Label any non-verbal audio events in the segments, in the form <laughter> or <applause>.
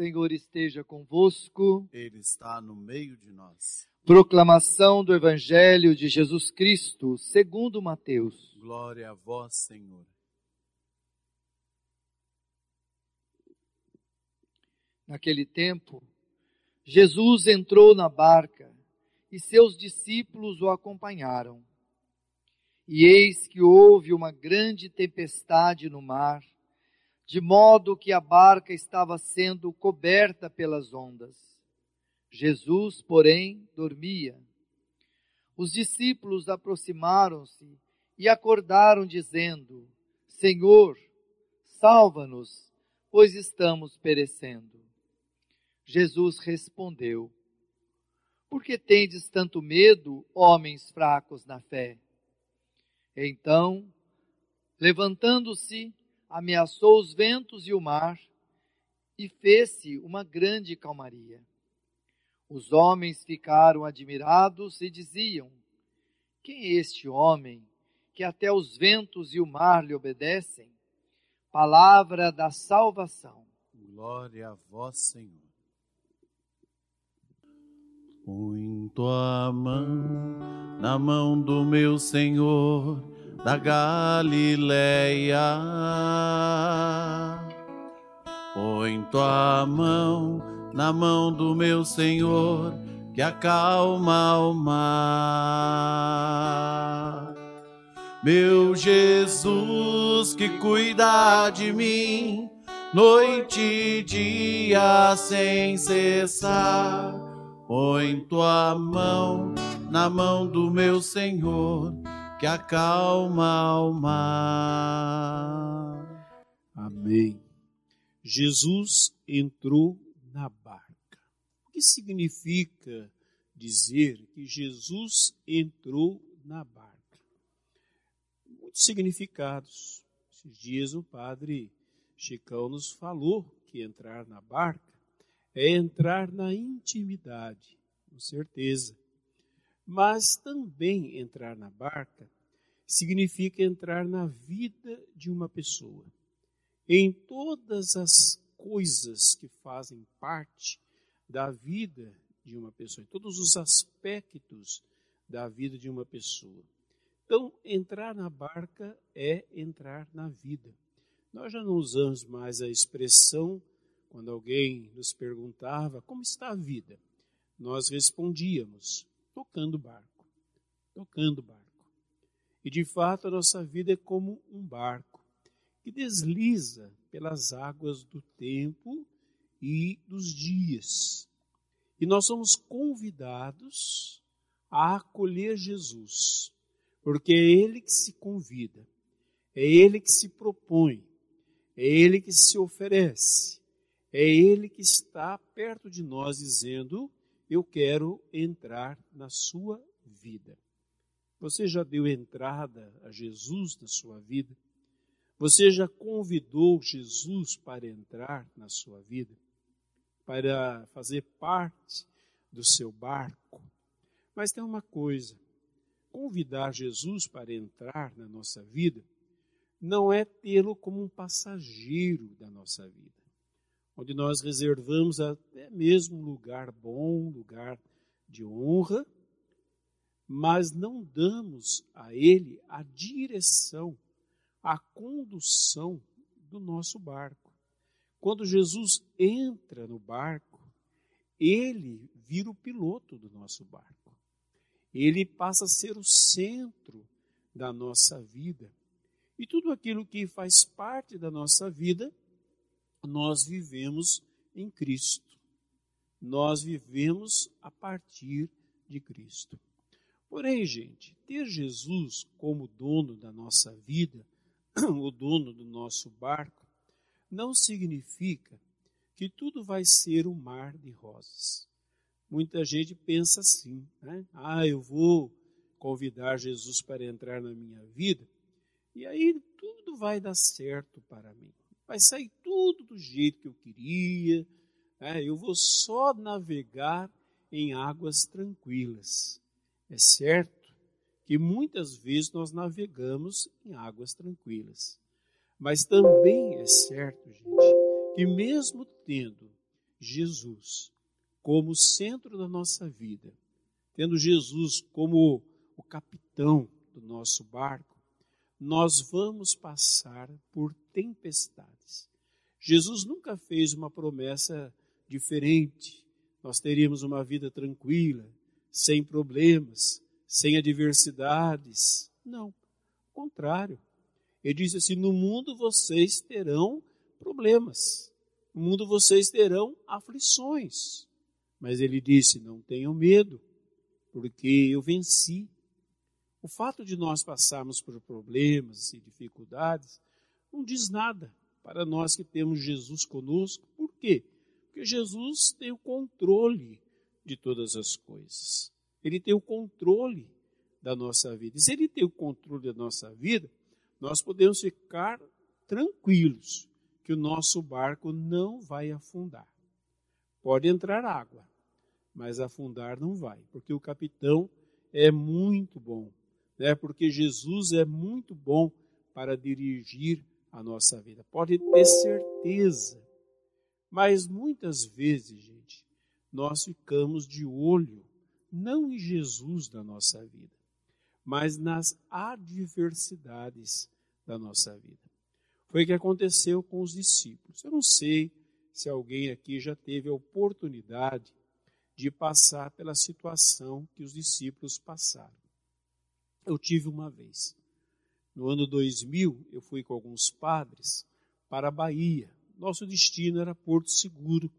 Senhor esteja convosco. Ele está no meio de nós. Proclamação do Evangelho de Jesus Cristo, segundo Mateus. Glória a vós, Senhor. Naquele tempo, Jesus entrou na barca e seus discípulos o acompanharam. E eis que houve uma grande tempestade no mar de modo que a barca estava sendo coberta pelas ondas. Jesus, porém, dormia. Os discípulos aproximaram-se e acordaram, dizendo: Senhor, salva-nos, pois estamos perecendo. Jesus respondeu: Por que tendes tanto medo, homens fracos na fé? Então, levantando-se, ameaçou os ventos e o mar, e fez-se uma grande calmaria. Os homens ficaram admirados e diziam: Quem é este homem que até os ventos e o mar lhe obedecem? Palavra da salvação. Glória a vós, Senhor. Põe tua mão na mão do meu Senhor da Galileia. Põe tua mão na mão do meu Senhor, que acalma o mar. Meu Jesus que cuida de mim, noite e dia sem cessar. Põe tua mão na mão do meu Senhor, que acalma o mar. Amém. Jesus entrou na barca. O que significa dizer que Jesus entrou na barca? Muitos significados. Esses dias o padre Chicão nos falou que entrar na barca é entrar na intimidade, com certeza. Mas também entrar na barca significa entrar na vida de uma pessoa. Em todas as coisas que fazem parte da vida de uma pessoa, em todos os aspectos da vida de uma pessoa. Então, entrar na barca é entrar na vida. Nós já não usamos mais a expressão quando alguém nos perguntava como está a vida. Nós respondíamos: tocando barco, tocando barco. E de fato a nossa vida é como um barco que desliza pelas águas do tempo e dos dias. E nós somos convidados a acolher Jesus, porque é Ele que se convida, é Ele que se propõe, é Ele que se oferece, é Ele que está perto de nós dizendo: eu quero entrar na sua vida. Você já deu entrada a Jesus na sua vida? Você já convidou Jesus para entrar na sua vida? Para fazer parte do seu barco? Mas tem uma coisa: convidar Jesus para entrar na nossa vida não é tê-lo como um passageiro da nossa vida onde nós reservamos até mesmo um lugar bom, lugar de honra, mas não damos a Ele a direção, a condução do nosso barco. Quando Jesus entra no barco, ele vira o piloto do nosso barco. Ele passa a ser o centro da nossa vida. E tudo aquilo que faz parte da nossa vida nós vivemos em Cristo. Nós vivemos a partir de Cristo. Porém, gente, ter Jesus como dono da nossa vida, <clears throat> o dono do nosso barco, não significa que tudo vai ser um mar de rosas. Muita gente pensa assim, né? Ah, eu vou convidar Jesus para entrar na minha vida e aí tudo vai dar certo para mim vai sair tudo do jeito que eu queria, né? eu vou só navegar em águas tranquilas. É certo que muitas vezes nós navegamos em águas tranquilas, mas também é certo, gente, que mesmo tendo Jesus como centro da nossa vida, tendo Jesus como o capitão do nosso barco, nós vamos passar por tempestades. Jesus nunca fez uma promessa diferente. Nós teríamos uma vida tranquila, sem problemas, sem adversidades. Não, ao contrário. Ele disse assim: no mundo vocês terão problemas, no mundo vocês terão aflições. Mas ele disse: não tenham medo, porque eu venci. O fato de nós passarmos por problemas e dificuldades não diz nada para nós que temos Jesus conosco. Por quê? Porque Jesus tem o controle de todas as coisas. Ele tem o controle da nossa vida. E se ele tem o controle da nossa vida, nós podemos ficar tranquilos que o nosso barco não vai afundar. Pode entrar água, mas afundar não vai, porque o capitão é muito bom, né? Porque Jesus é muito bom para dirigir a nossa vida. Pode ter certeza. Mas muitas vezes, gente, nós ficamos de olho não em Jesus da nossa vida, mas nas adversidades da nossa vida. Foi o que aconteceu com os discípulos. Eu não sei se alguém aqui já teve a oportunidade de passar pela situação que os discípulos passaram. Eu tive uma vez. No ano 2000, eu fui com alguns padres para a Bahia. Nosso destino era Porto Seguro,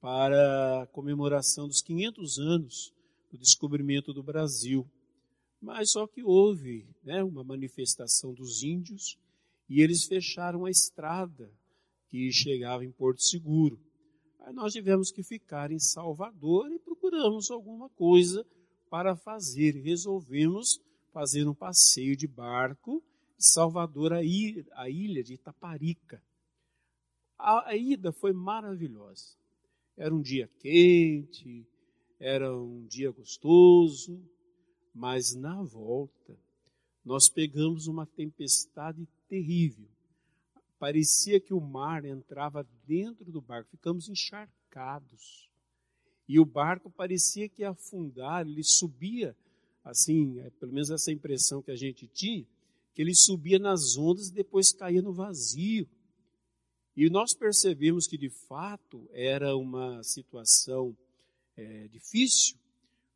para a comemoração dos 500 anos do descobrimento do Brasil. Mas só que houve né, uma manifestação dos índios e eles fecharam a estrada que chegava em Porto Seguro. Aí nós tivemos que ficar em Salvador e procuramos alguma coisa para fazer. Resolvemos fazer um passeio de barco de Salvador à ilha de Itaparica. A ida foi maravilhosa. Era um dia quente, era um dia gostoso, mas na volta nós pegamos uma tempestade terrível parecia que o mar entrava dentro do barco, ficamos encharcados. E o barco parecia que ia afundar, ele subia, assim, é, pelo menos essa impressão que a gente tinha, que ele subia nas ondas e depois caía no vazio. E nós percebemos que de fato era uma situação é, difícil,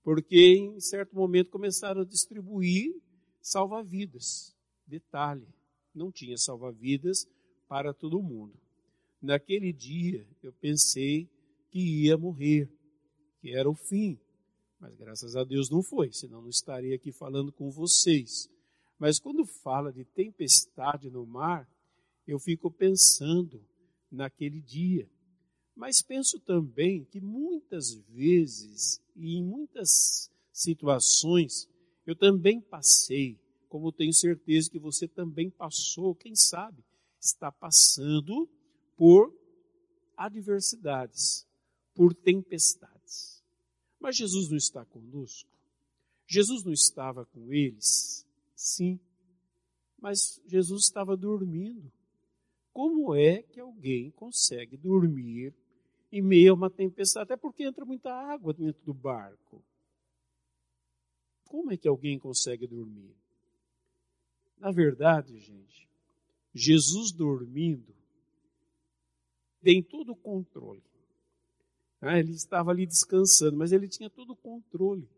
porque em certo momento começaram a distribuir salva-vidas. Detalhe, não tinha salva-vidas para todo mundo. Naquele dia eu pensei que ia morrer, que era o fim. Mas graças a Deus não foi, senão não estaria aqui falando com vocês. Mas quando fala de tempestade no mar, eu fico pensando naquele dia. Mas penso também que muitas vezes e em muitas situações eu também passei, como tenho certeza que você também passou, quem sabe, está passando por adversidades, por tempestades. Mas Jesus não está conosco? Jesus não estava com eles? Sim. Mas Jesus estava dormindo. Como é que alguém consegue dormir em meio a uma tempestade? Até porque entra muita água dentro do barco. Como é que alguém consegue dormir? Na verdade, gente, Jesus dormindo, tem todo o controle. Ah, ele estava ali descansando, mas ele tinha todo o controle.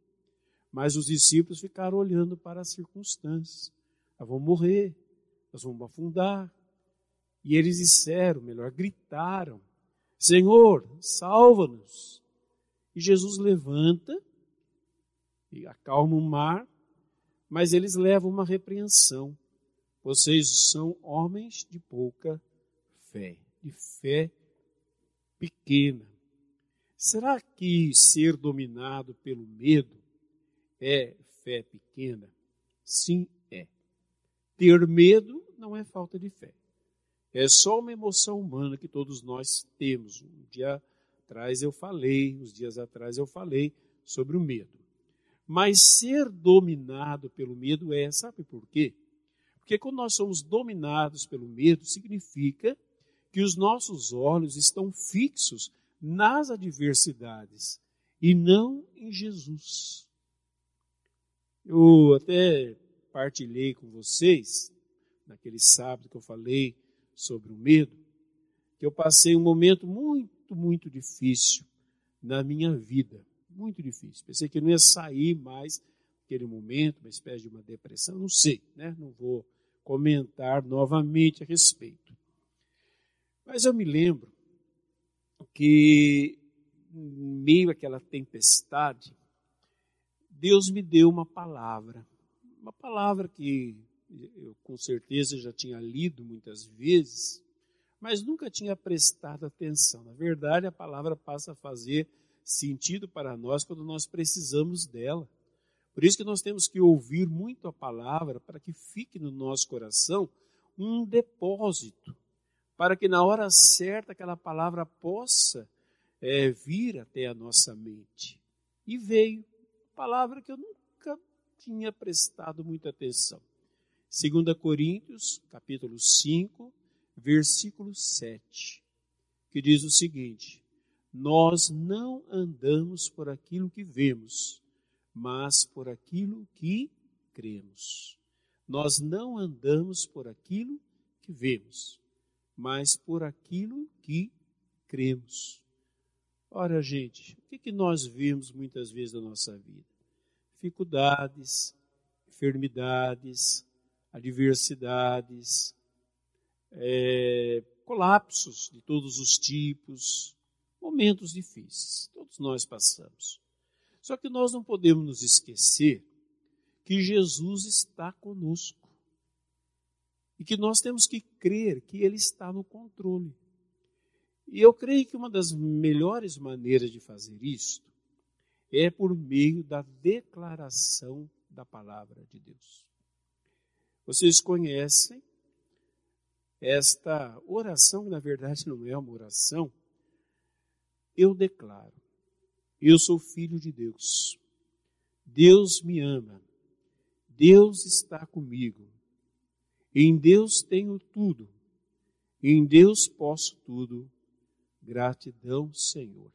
Mas os discípulos ficaram olhando para as circunstâncias. Nós vamos morrer, nós vamos afundar. E eles disseram, melhor, gritaram: Senhor, salva-nos. E Jesus levanta e acalma o mar, mas eles levam uma repreensão. Vocês são homens de pouca fé, de fé pequena. Será que ser dominado pelo medo é fé pequena? Sim, é. Ter medo não é falta de fé. É só uma emoção humana que todos nós temos. Um dia atrás eu falei, uns dias atrás eu falei sobre o medo. Mas ser dominado pelo medo é, sabe por quê? Porque quando nós somos dominados pelo medo, significa que os nossos olhos estão fixos nas adversidades e não em Jesus. Eu até partilhei com vocês, naquele sábado que eu falei sobre o medo, que eu passei um momento muito, muito difícil na minha vida. Muito difícil. Pensei que não ia sair mais aquele momento, uma espécie de uma depressão, não sei, né? Não vou comentar novamente a respeito. Mas eu me lembro que, em meio àquela tempestade, Deus me deu uma palavra. Uma palavra que eu com certeza já tinha lido muitas vezes, mas nunca tinha prestado atenção. Na verdade, a palavra passa a fazer sentido para nós quando nós precisamos dela. Por isso que nós temos que ouvir muito a palavra para que fique no nosso coração um depósito, para que na hora certa aquela palavra possa é, vir até a nossa mente. E veio, palavra que eu nunca tinha prestado muita atenção. 2 Coríntios, capítulo 5, versículo 7, que diz o seguinte: Nós não andamos por aquilo que vemos, mas por aquilo que cremos. Nós não andamos por aquilo que vemos, mas por aquilo que cremos. Ora, gente, o que, que nós vemos muitas vezes na nossa vida? Dificuldades, enfermidades, adversidades, é, colapsos de todos os tipos, momentos difíceis, todos nós passamos. Só que nós não podemos nos esquecer que Jesus está conosco. E que nós temos que crer que Ele está no controle. E eu creio que uma das melhores maneiras de fazer isto é por meio da declaração da palavra de Deus. Vocês conhecem esta oração, que na verdade não é uma oração. Eu declaro eu sou filho de Deus. Deus me ama. Deus está comigo. Em Deus tenho tudo. Em Deus posso tudo. Gratidão, Senhor.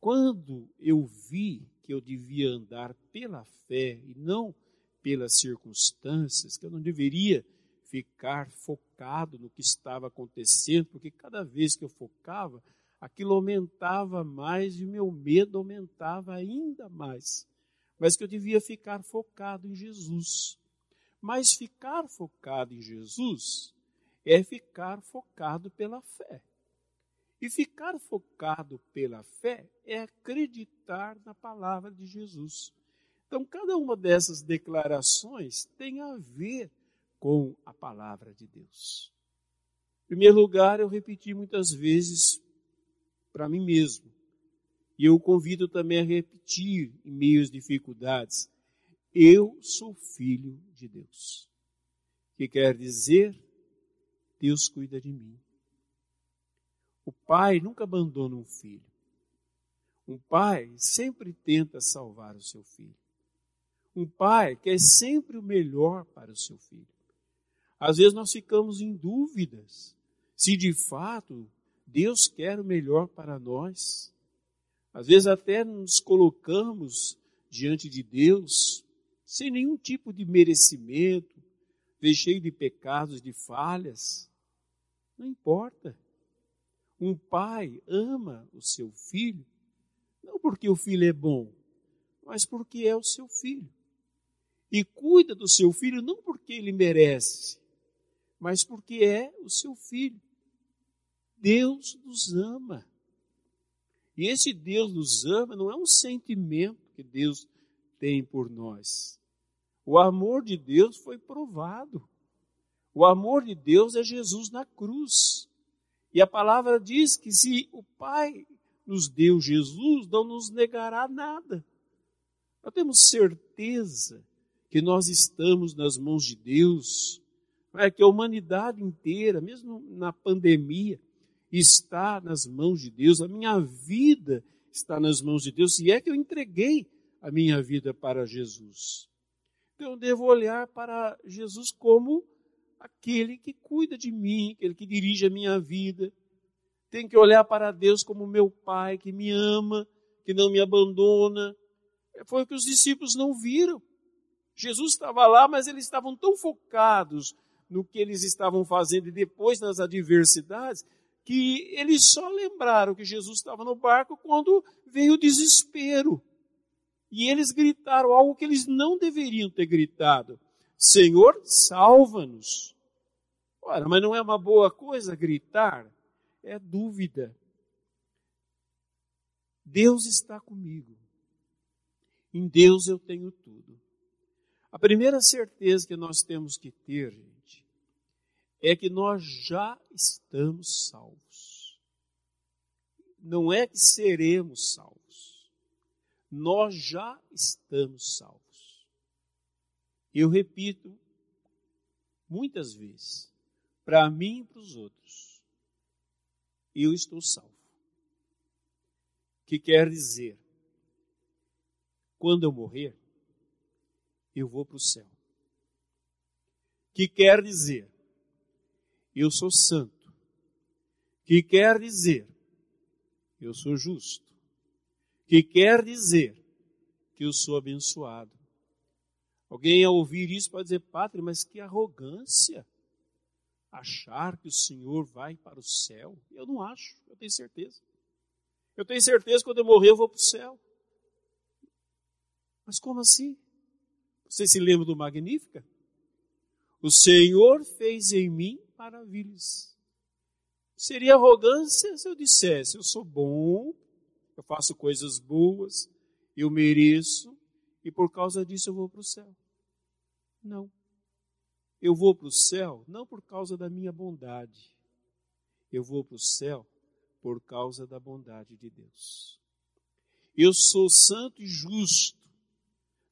Quando eu vi que eu devia andar pela fé e não pelas circunstâncias, que eu não deveria ficar focado no que estava acontecendo, porque cada vez que eu focava, aquilo aumentava mais e meu medo aumentava ainda mais. Mas que eu devia ficar focado em Jesus. Mas ficar focado em Jesus é ficar focado pela fé. E ficar focado pela fé é acreditar na palavra de Jesus. Então, cada uma dessas declarações tem a ver com a palavra de Deus. Em primeiro lugar, eu repeti muitas vezes para mim mesmo. E eu o convido também a repetir em meio às dificuldades: eu sou filho de Deus. Que quer dizer, Deus cuida de mim. O pai nunca abandona um filho. Um pai sempre tenta salvar o seu filho. Um pai quer sempre o melhor para o seu filho. Às vezes nós ficamos em dúvidas se de fato Deus quer o melhor para nós. Às vezes até nos colocamos diante de Deus sem nenhum tipo de merecimento, cheio de pecados, de falhas. Não importa. Um pai ama o seu filho, não porque o filho é bom, mas porque é o seu filho. E cuida do seu filho não porque ele merece, mas porque é o seu filho. Deus nos ama. E esse Deus nos ama não é um sentimento que Deus tem por nós. O amor de Deus foi provado. O amor de Deus é Jesus na cruz. E a palavra diz que se o Pai nos deu Jesus, não nos negará nada. Nós temos certeza que nós estamos nas mãos de Deus, é que a humanidade inteira, mesmo na pandemia, está nas mãos de Deus, a minha vida está nas mãos de Deus, e é que eu entreguei a minha vida para Jesus. Então eu devo olhar para Jesus como aquele que cuida de mim, aquele que dirige a minha vida. Tenho que olhar para Deus como meu Pai que me ama, que não me abandona. Foi o que os discípulos não viram. Jesus estava lá, mas eles estavam tão focados no que eles estavam fazendo e depois nas adversidades, que eles só lembraram que Jesus estava no barco quando veio o desespero. E eles gritaram algo que eles não deveriam ter gritado: Senhor, salva-nos. Ora, mas não é uma boa coisa gritar? É dúvida. Deus está comigo. Em Deus eu tenho tudo. A primeira certeza que nós temos que ter, gente, é que nós já estamos salvos. Não é que seremos salvos. Nós já estamos salvos. Eu repito muitas vezes, para mim e para os outros, eu estou salvo. Que quer dizer, quando eu morrer, eu vou para o céu. Que quer dizer, eu sou santo. Que quer dizer, eu sou justo. Que quer dizer que eu sou abençoado. Alguém ao ouvir isso pode dizer, Padre, mas que arrogância achar que o Senhor vai para o céu. Eu não acho, eu tenho certeza. Eu tenho certeza que quando eu morrer eu vou para o céu. Mas como assim? Você se lembra do Magnífica? O Senhor fez em mim maravilhas. Seria arrogância se eu dissesse: eu sou bom, eu faço coisas boas, eu mereço, e por causa disso eu vou para o céu. Não. Eu vou para o céu não por causa da minha bondade. Eu vou para o céu por causa da bondade de Deus. Eu sou santo e justo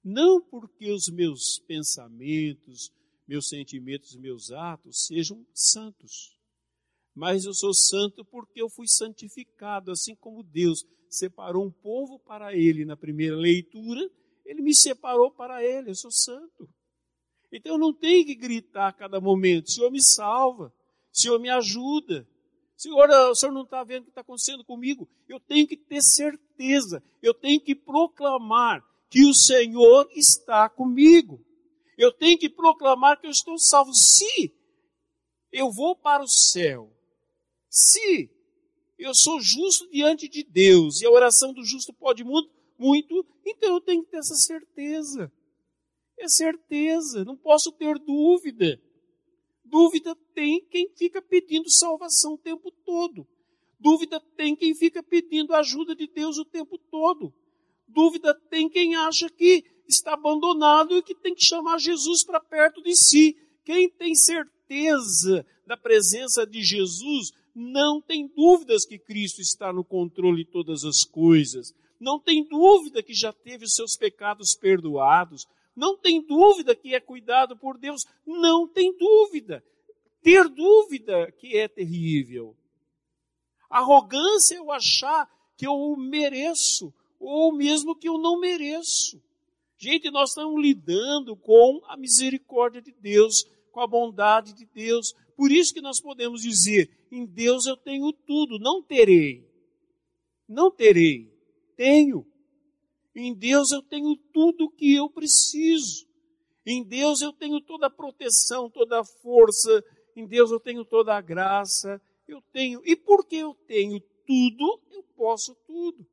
não porque os meus pensamentos, meus sentimentos, meus atos sejam santos, mas eu sou santo porque eu fui santificado, assim como Deus separou um povo para ele na primeira leitura, ele me separou para ele, eu sou santo. Então eu não tenho que gritar a cada momento, Senhor me salva, Senhor me ajuda, Senhor, o Senhor não está vendo o que está acontecendo comigo. Eu tenho que ter certeza, eu tenho que proclamar que o Senhor está comigo. Eu tenho que proclamar que eu estou salvo. Se eu vou para o céu, se eu sou justo diante de Deus, e a oração do justo pode muito, muito então eu tenho que ter essa certeza. É certeza, não posso ter dúvida. Dúvida tem quem fica pedindo salvação o tempo todo. Dúvida tem quem fica pedindo ajuda de Deus o tempo todo dúvida tem quem acha que está abandonado e que tem que chamar Jesus para perto de si. Quem tem certeza da presença de Jesus não tem dúvidas que Cristo está no controle de todas as coisas. Não tem dúvida que já teve os seus pecados perdoados. Não tem dúvida que é cuidado por Deus. Não tem dúvida. Ter dúvida que é terrível. Arrogância é eu achar que eu mereço ou mesmo que eu não mereço. Gente, nós estamos lidando com a misericórdia de Deus, com a bondade de Deus. Por isso que nós podemos dizer: em Deus eu tenho tudo, não terei. Não terei, tenho. Em Deus eu tenho tudo o que eu preciso. Em Deus eu tenho toda a proteção, toda a força. Em Deus eu tenho toda a graça. Eu tenho. E porque eu tenho tudo, eu posso tudo.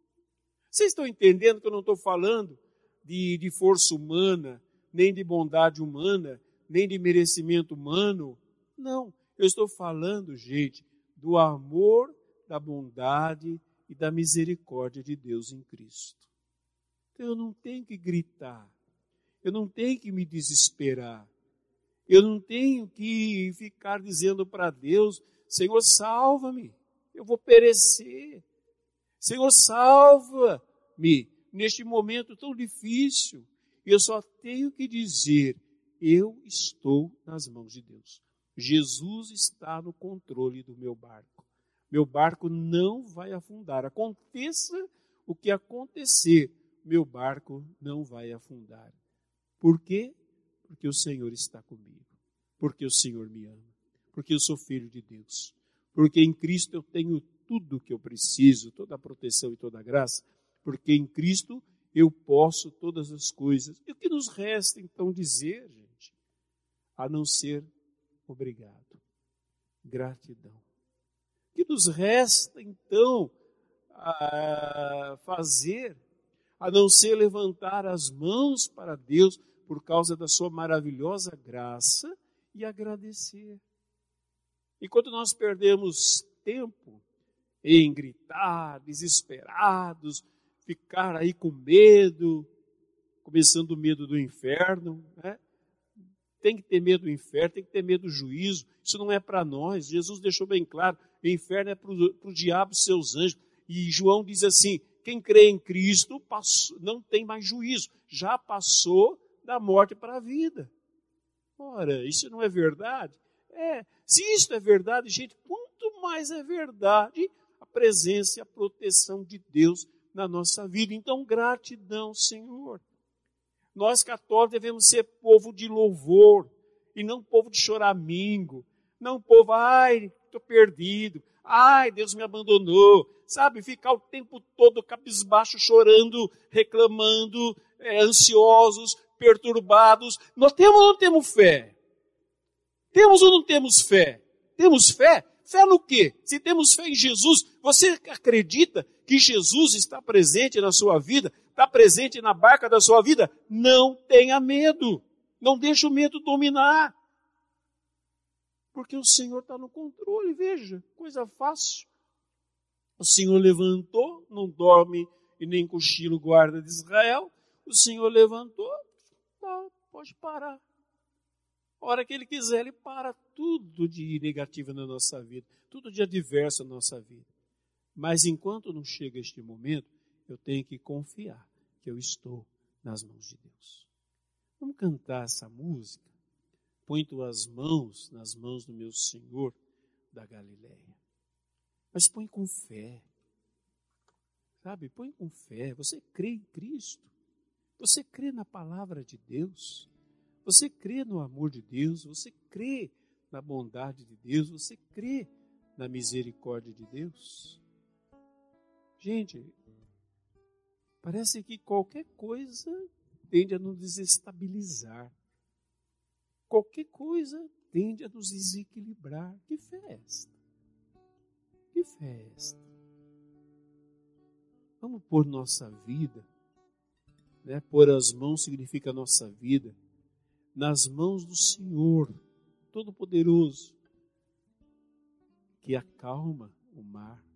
Vocês estão entendendo que eu não estou falando de, de força humana, nem de bondade humana, nem de merecimento humano? Não. Eu estou falando, gente, do amor, da bondade e da misericórdia de Deus em Cristo. Então eu não tenho que gritar, eu não tenho que me desesperar, eu não tenho que ficar dizendo para Deus: Senhor, salva-me, eu vou perecer. Senhor, salva-me neste momento tão difícil. Eu só tenho que dizer: eu estou nas mãos de Deus. Jesus está no controle do meu barco. Meu barco não vai afundar. Aconteça o que acontecer, meu barco não vai afundar. Por quê? Porque o Senhor está comigo. Porque o Senhor me ama. Porque eu sou filho de Deus. Porque em Cristo eu tenho tudo que eu preciso, toda a proteção e toda a graça, porque em Cristo eu posso todas as coisas. E o que nos resta então dizer, gente, a não ser obrigado, gratidão. O que nos resta então a fazer a não ser levantar as mãos para Deus por causa da sua maravilhosa graça e agradecer. Enquanto nós perdemos tempo em gritar, desesperados, ficar aí com medo, começando o medo do inferno, né? Tem que ter medo do inferno, tem que ter medo do juízo. Isso não é para nós. Jesus deixou bem claro: o inferno é para o diabo e seus anjos. E João diz assim: quem crê em Cristo passou, não tem mais juízo, já passou da morte para a vida. Ora, isso não é verdade? É, se isso é verdade, gente, quanto mais é verdade a presença e a proteção de Deus na nossa vida. Então, gratidão, Senhor. Nós católicos devemos ser povo de louvor e não povo de choramingo. Não povo, ai, estou perdido. Ai, Deus me abandonou. Sabe, ficar o tempo todo cabisbaixo, chorando, reclamando, é, ansiosos, perturbados. Nós temos ou não temos fé? Temos ou não temos fé? Temos fé? Fé no quê? Se temos fé em Jesus, você acredita que Jesus está presente na sua vida, está presente na barca da sua vida? Não tenha medo. Não deixe o medo dominar. Porque o Senhor está no controle, veja, coisa fácil. O Senhor levantou, não dorme e nem cochilo guarda de Israel. O Senhor levantou, tá, pode parar. A hora que Ele quiser, Ele para tudo de negativo na nossa vida, tudo de adverso na nossa vida. Mas enquanto não chega este momento, eu tenho que confiar que eu estou nas mãos de Deus. Vamos cantar essa música? Põe tuas mãos nas mãos do meu Senhor da Galileia. Mas põe com fé. Sabe? Põe com fé. Você crê em Cristo. Você crê na palavra de Deus. Você crê no amor de Deus. Você crê na bondade de Deus. Você crê na misericórdia de Deus. Gente, parece que qualquer coisa tende a nos desestabilizar qualquer coisa tende a nos desequilibrar. Que festa! Que festa! Vamos pôr nossa vida, né? pôr as mãos significa nossa vida, nas mãos do Senhor, Todo-Poderoso, que acalma o mar.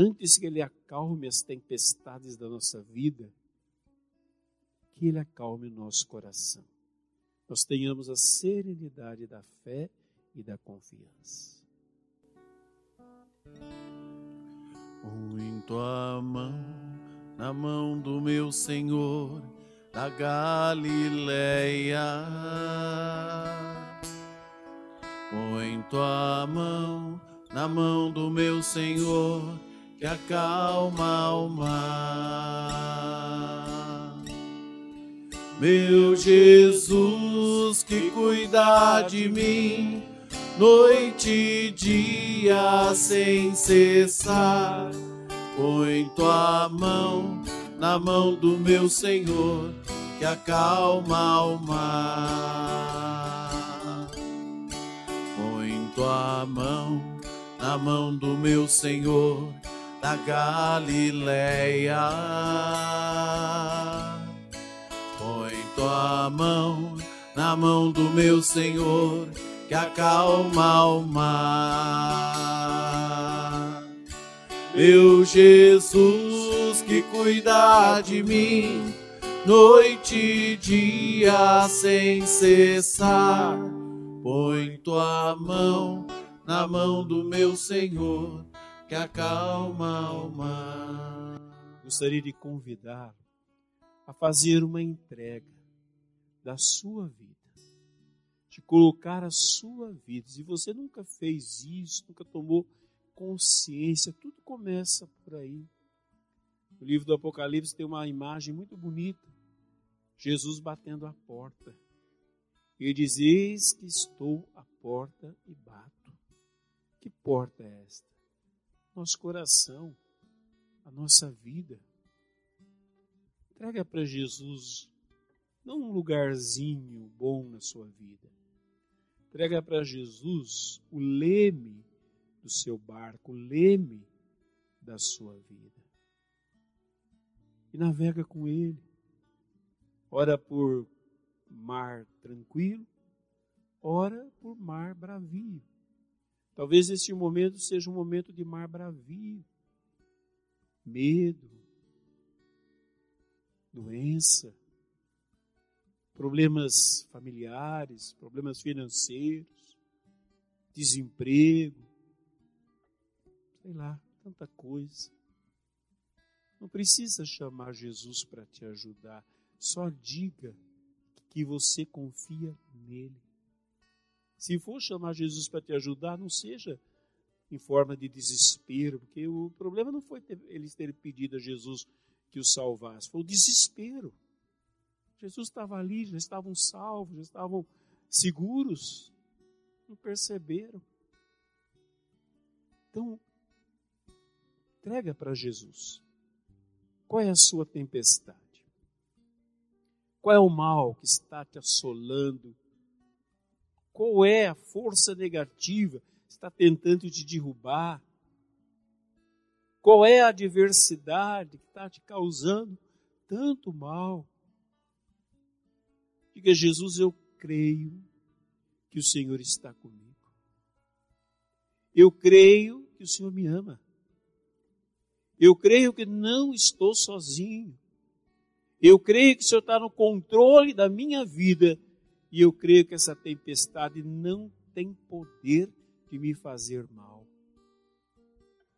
Antes que Ele acalme as tempestades da nossa vida, que Ele acalme o nosso coração nós tenhamos a serenidade da fé e da confiança. Põe tua mão na mão do meu Senhor da Galileia. Põe tua mão na mão do meu Senhor que acalma o mar. Meu Jesus que cuida de mim, noite e dia sem cessar. Põe tua mão na mão do meu Senhor, que acalma o mar. Põe tua mão na mão do meu Senhor, da Galileia tua mão na mão do meu Senhor que acalma o mar. Meu Jesus que cuida de mim, noite e dia sem cessar, põe tua mão na mão do meu Senhor que acalma o mar. Gostaria de convidar a fazer uma entrega da sua vida, de colocar a sua vida. Se você nunca fez isso, nunca tomou consciência, tudo começa por aí. O livro do Apocalipse tem uma imagem muito bonita. Jesus batendo a porta. E diz: Eis que estou à porta e bato. Nosso coração, a nossa vida. Entrega para Jesus não um lugarzinho bom na sua vida. Entrega para Jesus o leme do seu barco, o leme da sua vida. E navega com ele. Ora por mar tranquilo, ora por mar bravio. Talvez este momento seja um momento de mar bravio, medo, doença, problemas familiares, problemas financeiros, desemprego, sei lá, tanta coisa. Não precisa chamar Jesus para te ajudar, só diga que você confia nele. Se for chamar Jesus para te ajudar, não seja em forma de desespero, porque o problema não foi ter, eles terem pedido a Jesus que o salvasse, foi o desespero. Jesus estava ali, já estavam salvos, já estavam seguros, não perceberam. Então, entrega para Jesus. Qual é a sua tempestade? Qual é o mal que está te assolando? Qual é a força negativa que está tentando te derrubar? Qual é a adversidade que está te causando tanto mal? Diga, Jesus, eu creio que o Senhor está comigo. Eu creio que o Senhor me ama. Eu creio que não estou sozinho. Eu creio que o Senhor está no controle da minha vida e eu creio que essa tempestade não tem poder de me fazer mal.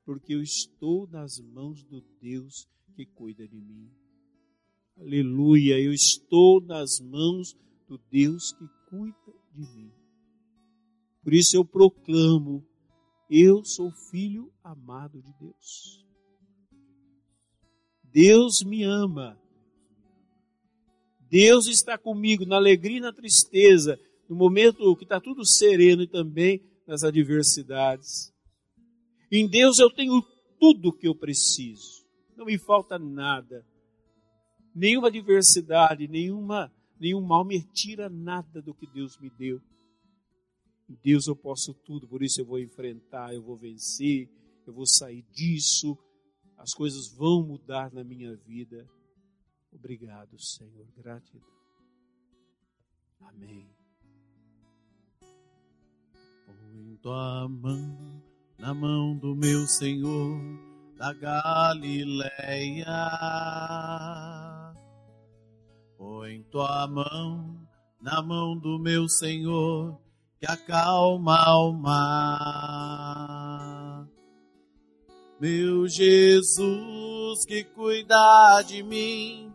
Porque eu estou nas mãos do Deus que cuida de mim. Aleluia, eu estou nas mãos do Deus que cuida de mim. Por isso eu proclamo: eu sou filho amado de Deus. Deus me ama. Deus está comigo na alegria e na tristeza, no momento que está tudo sereno e também nas adversidades. Em Deus eu tenho tudo o que eu preciso, não me falta nada. Nenhuma adversidade, nenhuma, nenhum mal me tira nada do que Deus me deu. Em Deus eu posso tudo, por isso eu vou enfrentar, eu vou vencer, eu vou sair disso, as coisas vão mudar na minha vida. Obrigado, Senhor. Gratidão. Amém. Põe tua mão na mão do meu Senhor da Galileia. Põe tua mão na mão do meu Senhor que acalma o mar. Meu Jesus que cuida de mim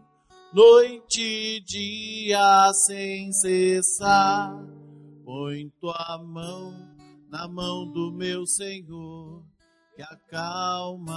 noite e dia sem cessar. Põe tua mão na mão do meu Senhor, que acalma